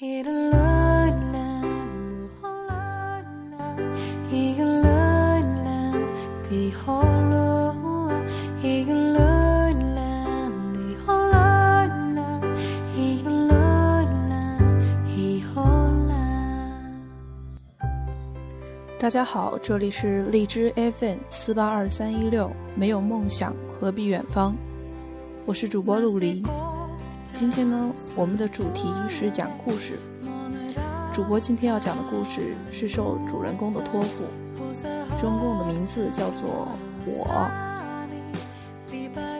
大家好，这里是荔枝 FM 四八二三一六，没有梦想何必远方？我是主播陆离。今天呢，我们的主题是讲故事。主播今天要讲的故事是受主人公的托付，主人公的名字叫做我。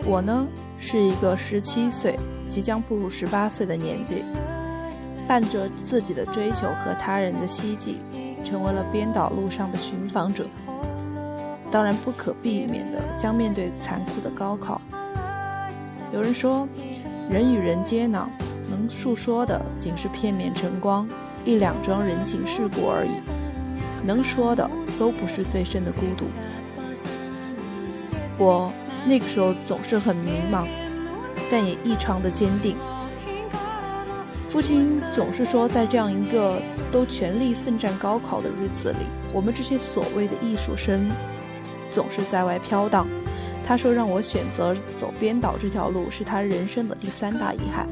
我呢，是一个十七岁，即将步入十八岁的年纪，伴着自己的追求和他人的希冀。成为了编导路上的寻访者，当然不可避免的将面对残酷的高考。有人说，人与人接壤，能诉说的仅是片面晨光，一两桩人情世故而已，能说的都不是最深的孤独。我那个时候总是很迷茫，但也异常的坚定。父亲总是说，在这样一个都全力奋战高考的日子里，我们这些所谓的艺术生总是在外飘荡。他说，让我选择走编导这条路是他人生的第三大遗憾。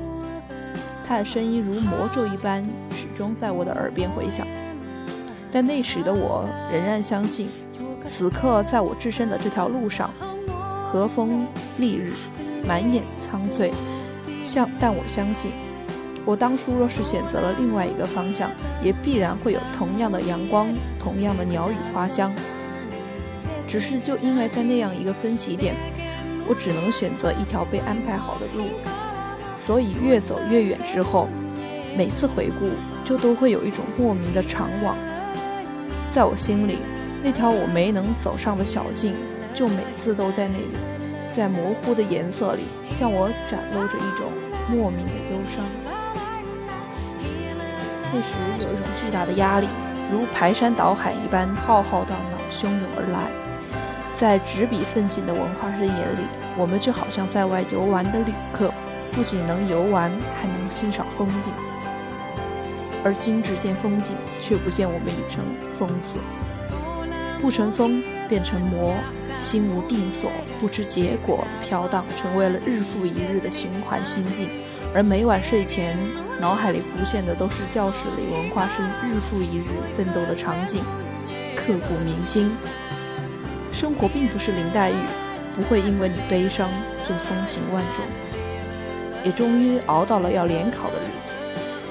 他的声音如魔咒一般，始终在我的耳边回响。但那时的我仍然相信，此刻在我置身的这条路上，和风丽日，满眼苍翠。相，但我相信。我当初若是选择了另外一个方向，也必然会有同样的阳光，同样的鸟语花香。只是就因为在那样一个分歧点，我只能选择一条被安排好的路，所以越走越远之后，每次回顾就都会有一种莫名的怅惘。在我心里，那条我没能走上的小径，就每次都在那里，在模糊的颜色里向我展露着一种莫名的忧伤。那时有一种巨大的压力，如排山倒海一般浩浩荡荡汹涌而来。在执笔奋进的文化生眼里，我们就好像在外游玩的旅客，不仅能游玩，还能欣赏风景。而今只见风景，却不见我们已成疯子，不成风变成魔，心无定所、不知结果的飘荡，成为了日复一日的循环心境。而每晚睡前，脑海里浮现的都是教室里文化生日复一日奋斗的场景，刻骨铭心。生活并不是林黛玉，不会因为你悲伤就风情万种。也终于熬到了要联考的日子，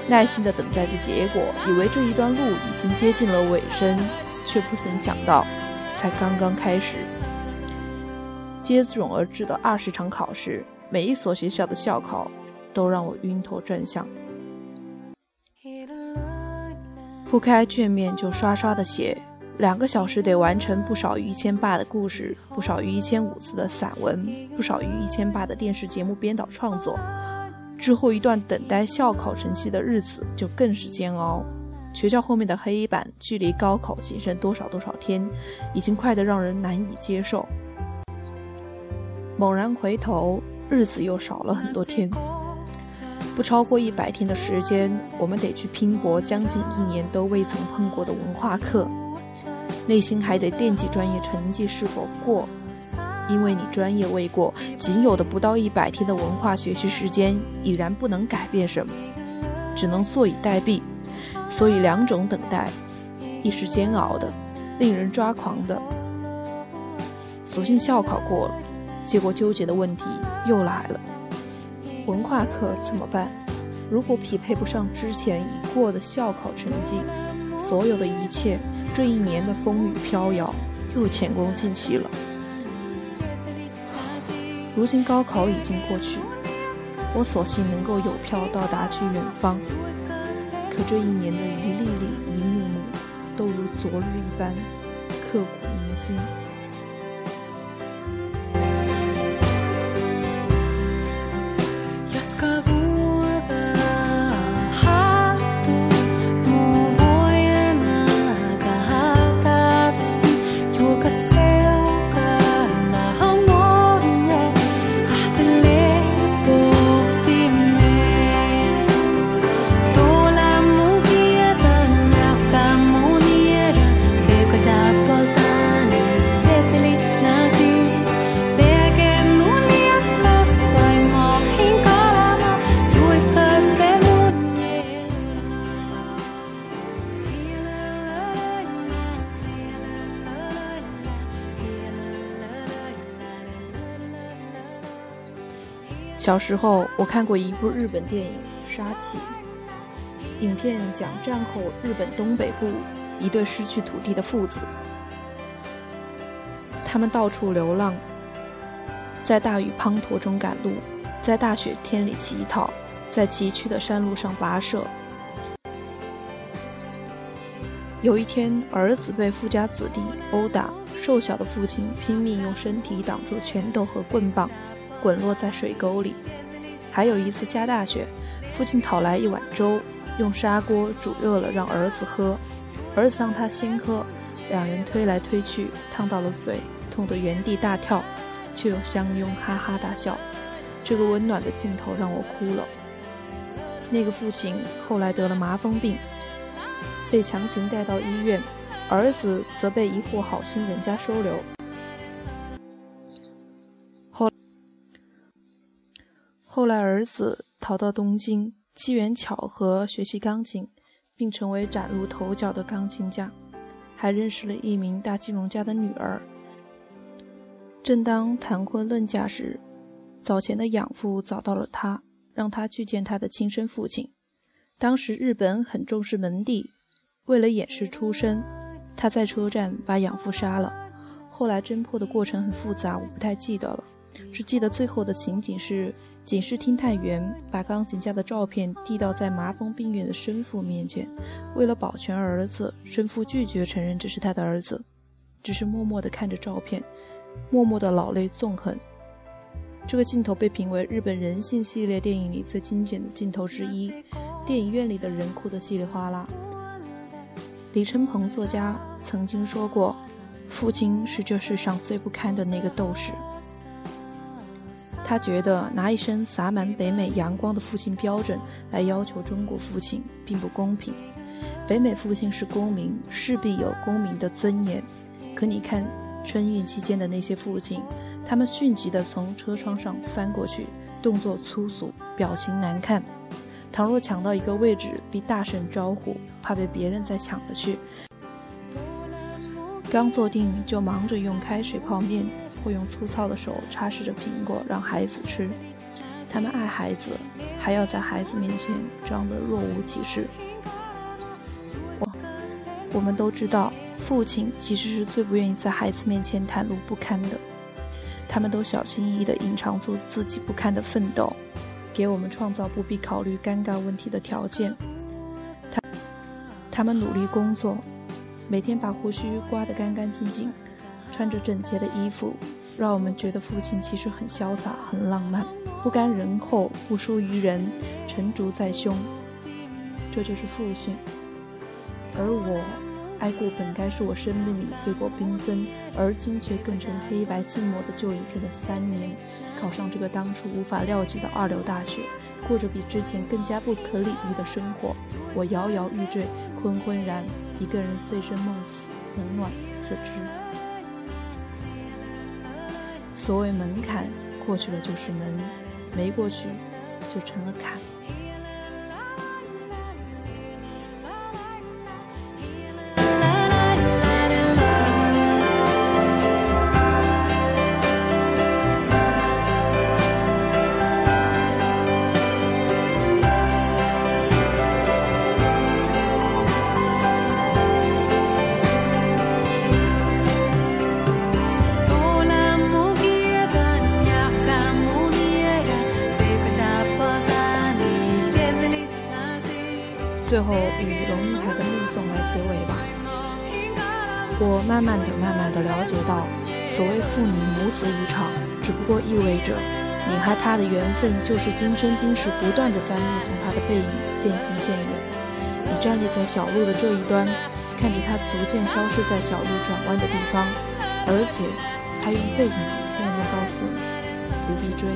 耐心的等待着结果，以为这一段路已经接近了尾声，却不曾想到，才刚刚开始。接踵而至的二十场考试，每一所学校的校考。都让我晕头转向。铺开卷面就刷刷的写，两个小时得完成不少于一千八的故事，不少于一千五字的散文，不少于一千八的电视节目编导创作。之后一段等待校考成绩的日子就更是煎熬。学校后面的黑板，距离高考仅剩多少多少天，已经快得让人难以接受。猛然回头，日子又少了很多天。不超过一百天的时间，我们得去拼搏将近一年都未曾碰过的文化课，内心还得惦记专业成绩是否过，因为你专业未过，仅有的不到一百天的文化学习时间已然不能改变什么，只能坐以待毙。所以两种等待，一是煎熬的，令人抓狂的。所幸校考过了，结果纠结的问题又来了。文化课怎么办？如果匹配不上之前已过的校考成绩，所有的一切，这一年的风雨飘摇又前功尽弃了。如今高考已经过去，我索性能够有票到达去远方，可这一年的一粒粒、一幕幕，都如昨日一般刻骨铭心。小时候，我看过一部日本电影《杀气》。影片讲战后日本东北部一对失去土地的父子，他们到处流浪，在大雨滂沱中赶路，在大雪天里乞讨，在崎岖的山路上跋涉。有一天，儿子被富家子弟殴打，瘦小的父亲拼命用身体挡住拳头和棍棒，滚落在水沟里。还有一次下大雪，父亲讨来一碗粥。用砂锅煮热了，让儿子喝。儿子让他先喝，两人推来推去，烫到了嘴，痛得原地大跳，却又相拥哈哈大笑。这个温暖的镜头让我哭了。那个父亲后来得了麻风病，被强行带到医院，儿子则被一户好心人家收留。后来，儿子逃到东京。机缘巧合学习钢琴，并成为崭露头角的钢琴家，还认识了一名大金融家的女儿。正当谈婚论嫁时，早前的养父找到了他，让他去见他的亲生父亲。当时日本很重视门第，为了掩饰出身，他在车站把养父杀了。后来侦破的过程很复杂，我不太记得了，只记得最后的情景是。警视厅探员把钢琴家的照片递到在麻风病院的生父面前，为了保全儿子，生父拒绝承认这是他的儿子，只是默默地看着照片，默默地老泪纵横。这个镜头被评为日本人性系列电影里最经典的镜头之一，电影院里的人哭得稀里哗啦。李承鹏作家曾经说过：“父亲是这世上最不堪的那个斗士。”他觉得拿一身洒满北美阳光的父亲标准来要求中国父亲并不公平。北美父亲是公民，势必有公民的尊严。可你看春运期间的那些父亲，他们迅疾地从车窗上翻过去，动作粗俗，表情难看。倘若抢到一个位置，必大声招呼，怕被别人再抢了去。刚坐定就忙着用开水泡面。会用粗糙的手擦拭着苹果让孩子吃，他们爱孩子，还要在孩子面前装得若无其事。我，我们都知道，父亲其实是最不愿意在孩子面前袒露不堪的，他们都小心翼翼地隐藏住自己不堪的奋斗，给我们创造不必考虑尴尬问题的条件。他，他们努力工作，每天把胡须刮得干干净净。穿着整洁的衣服，让我们觉得父亲其实很潇洒、很浪漫，不甘人后，不输于人，成竹在胸。这就是父亲。而我，挨过本该是我生命里最过缤纷，而今却更成黑白寂寞的旧影片的三年，考上这个当初无法料及的二流大学，过着比之前更加不可理喻的生活。我摇摇欲坠，昏昏然，一个人醉生梦死，冷暖自知。所谓门槛，过去了就是门，没过去就成了坎。最后以龙应台的《目送》来结尾吧。我慢慢的、慢慢的了解到，所谓父女母子一场，只不过意味着你和他的缘分就是今生今世不断的在目送他的背影渐行渐远。你站立在小路的这一端，看着他逐渐消失在小路转弯的地方，而且他用背影默默告诉你，不必追。